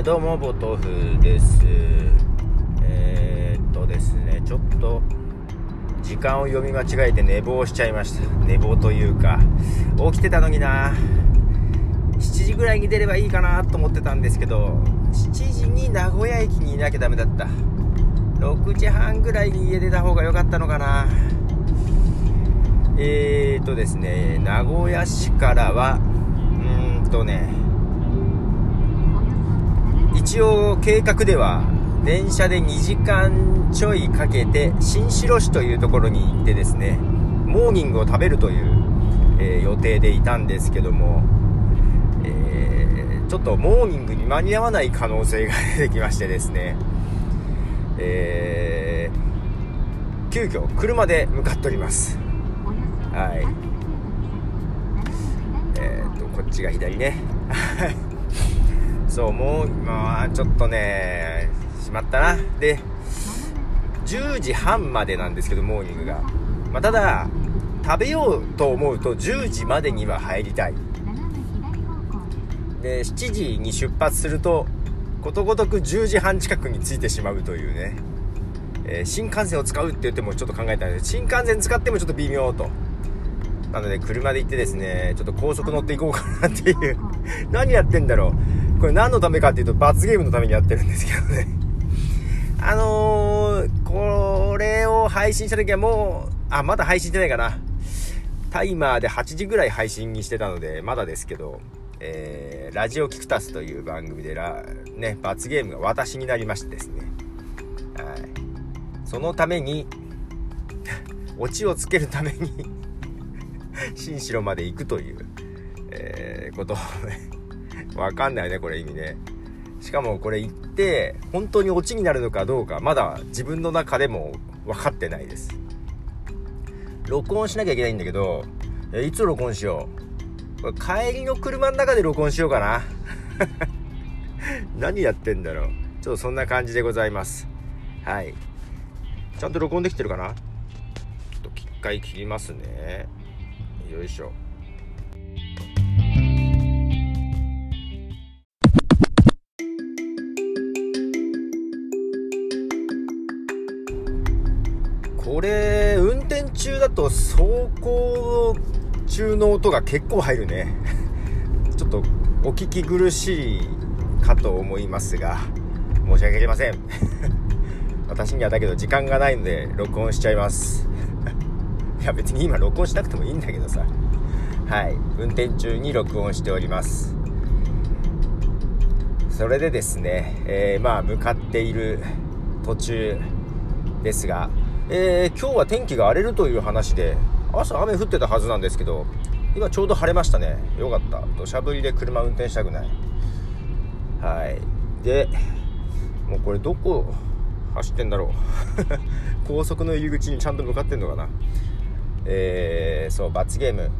えー、どうもボトフです。えー、っとですねちょっと時間を読み間違えて寝坊しちゃいました。寝坊というか起きてたのにな。7時ぐらいに出ればいいかなと思ってたんですけど7時に名古屋駅にいなきゃダメだった。6時半ぐらいに家出た方が良かったのかな。えーとですね名古屋市からはうーんとね一応計画では電車で2時間ちょいかけて新城市というところに行ってですねモーニングを食べるという、えー、予定でいたんですけども、えー、ちょっとモーニングに間に合わない可能性が出てきましてですね、えー、急遽車で向かっております。はい。えっ、とこっちが左ね。そうもうまあちょっとねしまったな。で10時半までなんですけどモーニングが、まあ、ただ食べようと思うと10時までには入りたい。で7時に出発するとことごとく10時半近くに着いてしまうというね、えー、新幹線を使うって言ってもちょっと考えたんで新幹線使ってもちょっと微妙と。なので車で行ってですねちょっと高速乗っていこうかなっていう。何やってんだろう。これ何のためかっていうと罰ゲームのためにやってるんですけどね あのー、これを配信した時はもう、あ、まだ配信してないかな。タイマーで8時ぐらい配信にしてたので、まだですけど、えー、ラジオキクタスという番組でラ、ね、罰ゲームが私になりましてですね。はい。そのために、オチをつけるために 新城まで行くという、えー、ことをね、わかんないね、これ意味ね。しかもこれ行って本当にオチになるのかどうかまだ自分の中でも分かってないです。録音しなきゃいけないんだけどいつ録音しよう？帰りの車の中で録音しようかな。何やってんだろう。ちょっとそんな感じでございます。はい。ちゃんと録音できてるかな？ちょっと一回切りますね。よいしょ。中だと走行中の音が結構入るね。ちょっとお聞き苦しいかと思いますが申し訳ありません。私にはだけど時間がないので録音しちゃいます。いや別に今録音しなくてもいいんだけどさ。はい。運転中に録音しております。それでですね、えー、まあ向かっている途中ですがえー、今日は天気が荒れるという話で朝雨降ってたはずなんですけど今ちょうど晴れましたね。よかった。土砂降りで車運転したくない。はい。でもうこれどこ走ってんだろう。高速の入り口にちゃんと向かってんのかな。えー、そう罰ゲーム。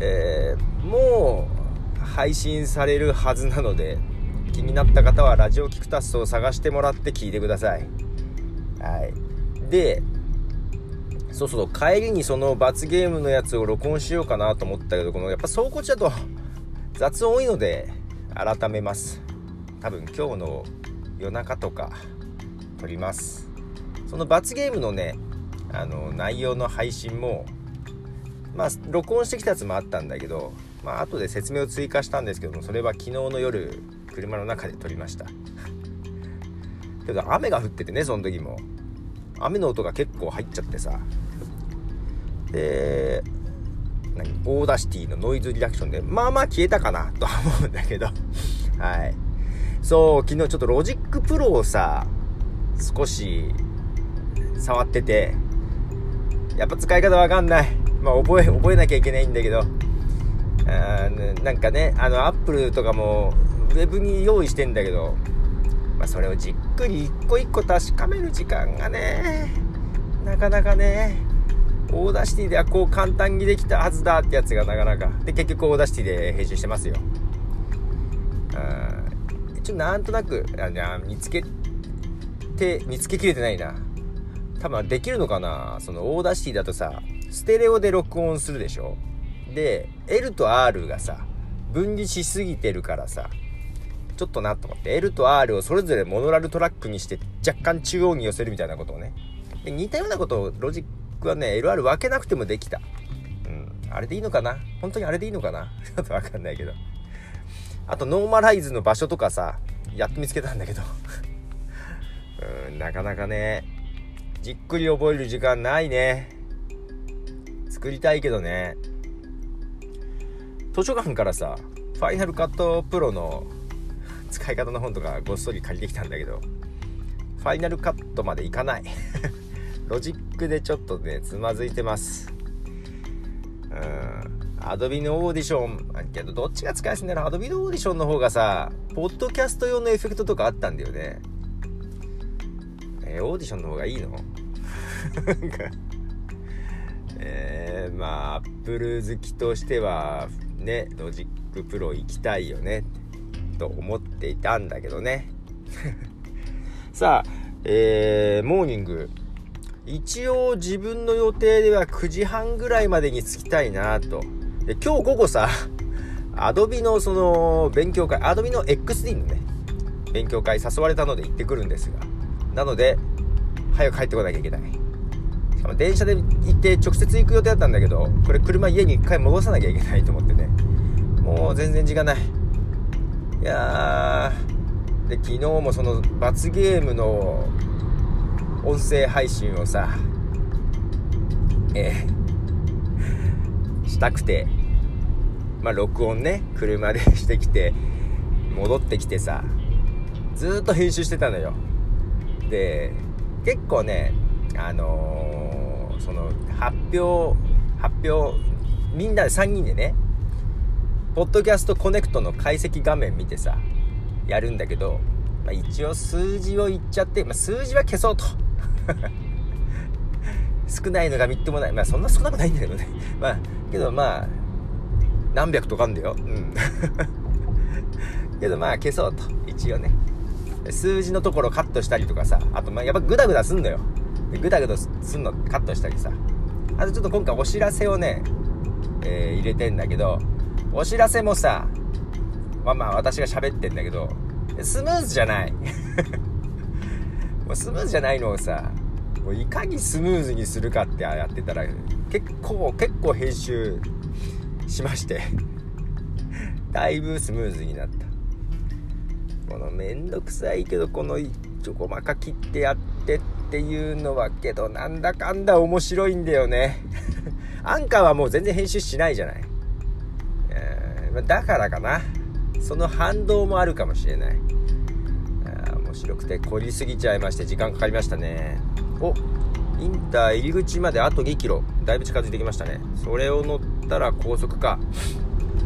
えー、もう配信されるはずなので気になった方はラジオキクタスを探してもらって聞いてください。はい。でそうそう帰りにその罰ゲームのやつを録音しようかなと思ったけどこのやっぱ走行中だと雑音多いので改めます。多分今日の夜中とか撮ります。その罰ゲームのねあの内容の配信もまあ録音してきたやつもあったんだけどまあ後で説明を追加したんですけどもそれは昨日の夜車の中で撮りました。けど雨が降っててねその時も。雨の音が結構入っちゃってさ。で何？ Audacity のノイズリダクションでまあまあ消えたかなとは思うんだけど。はい。そう昨日ちょっと Logic Pro をさ少し触っててやっぱ使い方わかんない。まあ覚え覚えなきゃいけないんだけど。あなんかねあのアップルとかもウェブに用意してんだけどまあ、それをじっくり一個一個確かめる時間がねなかなかね Audacity ではこう簡単にできたはずだってやつがなかなか。で結局 Audacity で編集してますよ。うん一応なんとなくあ見つけて見つけきれてないな。多分できるのかな？その Audacity だとさステレオで録音するでしょ？で L と R がさ分離しすぎてるからさちょっとなと思って L と R をそれぞれモノラルトラックにして若干中央に寄せるみたいなことをね。で似たようなことをロジックはね LR 分けなくてもできた。うんあれでいいのかな？本当にあれでいいのかな？ちょっと分かんないけど。あとノーマライズの場所とかさやっと見つけたんだけど。うんなかなかねじっくり覚える時間ないね。作りたいけどね。図書館からさ Final Cut Pro の使い方の本とかごっそり借りてきたんだけど Final Cut までいかない。ロジックでちょっとねつまずいてます。うん。 Adobe の Audition。けどどっちが使いやすいんだろう。 Adobe のオーディションの方がさポッドキャスト用のエフェクトとかあったんだよね。えー、オーディションの方がいいの？なんか。えー、まあアップル好きとしてはね Logic Pro 行きたいよねと思っていたんだけどね。さあえー、モーニング。一応自分の予定では9時半ぐらいまでに着きたいなと。で今日午後さ Adobe のその勉強会アドビの XD のね勉強会誘われたので行ってくるんですが。なので早く帰ってこなきゃいけない。しかも電車で行って直接行く予定だったんだけどこれ車家に1回戻さなきゃいけないと思ってね。もう全然時間ない。いやー。で昨日もその罰ゲームの音声配信をさえー、したくて。まあ録音ね車でしてきて戻ってきてさずっと編集してたのよ。で結構ねあのー、その発表発表みんなで3人でねポッドキャストコネクトの解析画面見てさやるんだけど、まあ、一応数字を言っちゃって、まあ、数字は消そうと。少ないのがみっともない。まあそんな少なくないんだけどね。まあけどまあ何百とかあんだよ。うん。けどまあ消そうと。一応ね。数字のところカットしたりとかさあとまあやっぱグダグダすんのよ。グダグダすんのカットしたりさ。あとちょっと今回お知らせをね、えー、入れてんだけどお知らせもさまあまあ私が喋ってんだけどスムーズじゃない。もうスムーズじゃないのをさもういかにスムーズにするかってやってたら結構結構編集しまして だいぶスムーズになった。このめんどくさいけどこのちょこまか切ってやってっていうのはけどなんだかんだ面白いんだよね。アンカーはもう全然編集しないじゃない、えー、だからかな。その反動もあるかもしれない。面白くて凝りすぎちゃいまして時間かかりましたね。おインター入り口まであと2キロ。だいぶ近づいてきましたね。それを乗ったら高速か。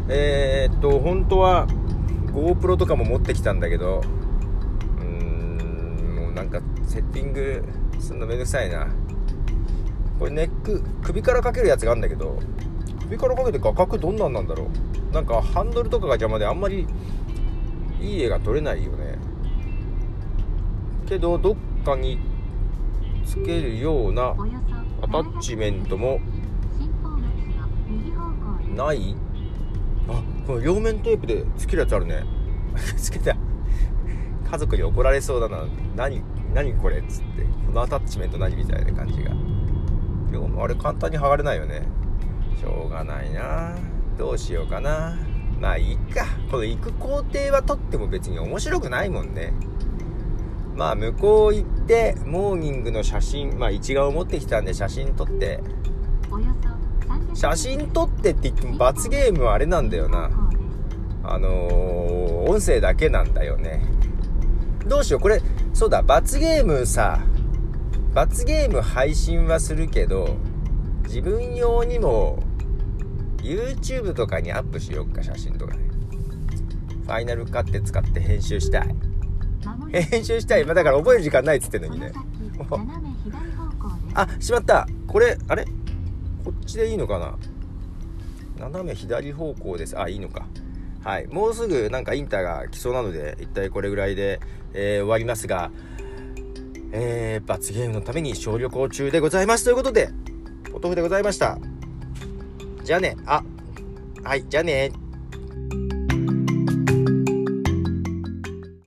えー、っと本当は GoPro とかも持ってきたんだけどうーんもうなんかセッティングすんのめんどくさいな。これネック首からかけるやつがあるんだけど首からかけて画角どんなんなんだろう。なんかハンドルとかが邪魔であんまりいい絵が撮れないよね。けどどっかにつけるようなアタッチメントもない？あこの両面テープでつけるやつあるね。つけた。家族に怒られそうだな。何何これっつって。このアタッチメント何みたいな感じが。でもあれ簡単に剥がれないよね。しょうがないな。どうしようかな。まあいいか。この行く工程はとっても別に面白くないもんね。まあ向こう行ってモーニングの写真まあ一眼を持ってきたんで写真撮って。写真撮ってって言っても罰ゲームはあれなんだよな。あのー、音声だけなんだよね。どうしよう。これそうだ罰ゲームさ。罰ゲーム配信はするけど自分用にも YouTube とかにアップしよっか写真とかねファイナルカット使って編集したい編集したい。まだから覚える時間ないっつってんのにね。あ、しまった。これ、あれ？こっちでいいのかな？斜め左方向です。あ、いいのか。はい。もうすぐなんかインターが来そうなので、一体これぐらいで、えー、終わりますが、えー、罰ゲームのために小旅行中でございます。ということで、お豆腐でございました。じゃあね。あ、はい、じゃあね。